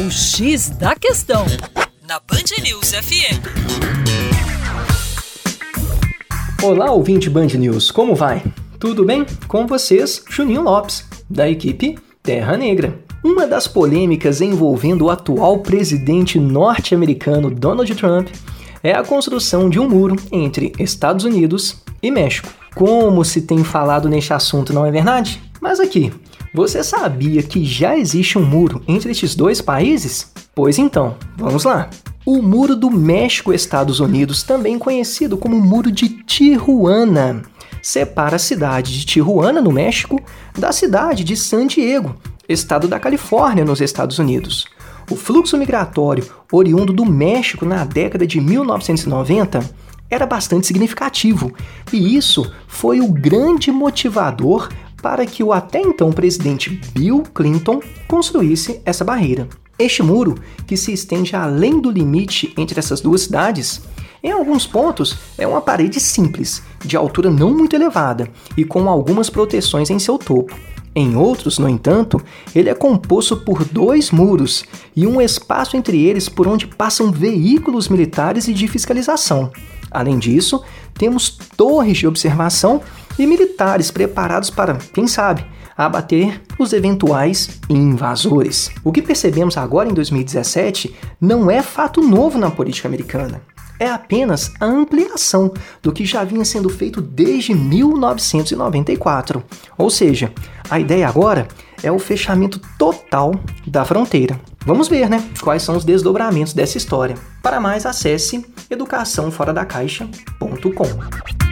O X da Questão, na Band News FM. Olá, ouvinte Band News, como vai? Tudo bem? Com vocês, Juninho Lopes, da equipe Terra Negra. Uma das polêmicas envolvendo o atual presidente norte-americano Donald Trump é a construção de um muro entre Estados Unidos e México. Como se tem falado neste assunto, não é verdade? Mas aqui, você sabia que já existe um muro entre estes dois países? Pois então, vamos lá. O Muro do México-Estados Unidos, também conhecido como Muro de Tijuana, separa a cidade de Tijuana, no México, da cidade de San Diego, estado da Califórnia, nos Estados Unidos. O fluxo migratório oriundo do México na década de 1990 era bastante significativo, e isso foi o grande motivador para que o até então presidente Bill Clinton construísse essa barreira. Este muro, que se estende além do limite entre essas duas cidades, em alguns pontos é uma parede simples, de altura não muito elevada e com algumas proteções em seu topo. Em outros, no entanto, ele é composto por dois muros e um espaço entre eles por onde passam veículos militares e de fiscalização. Além disso, temos torres de observação e militares preparados para, quem sabe, abater os eventuais invasores. O que percebemos agora em 2017 não é fato novo na política americana. É apenas a ampliação do que já vinha sendo feito desde 1994. Ou seja, a ideia agora é o fechamento total da fronteira. Vamos ver, né? Quais são os desdobramentos dessa história. Para mais, acesse educaçãoforadacaixa.com.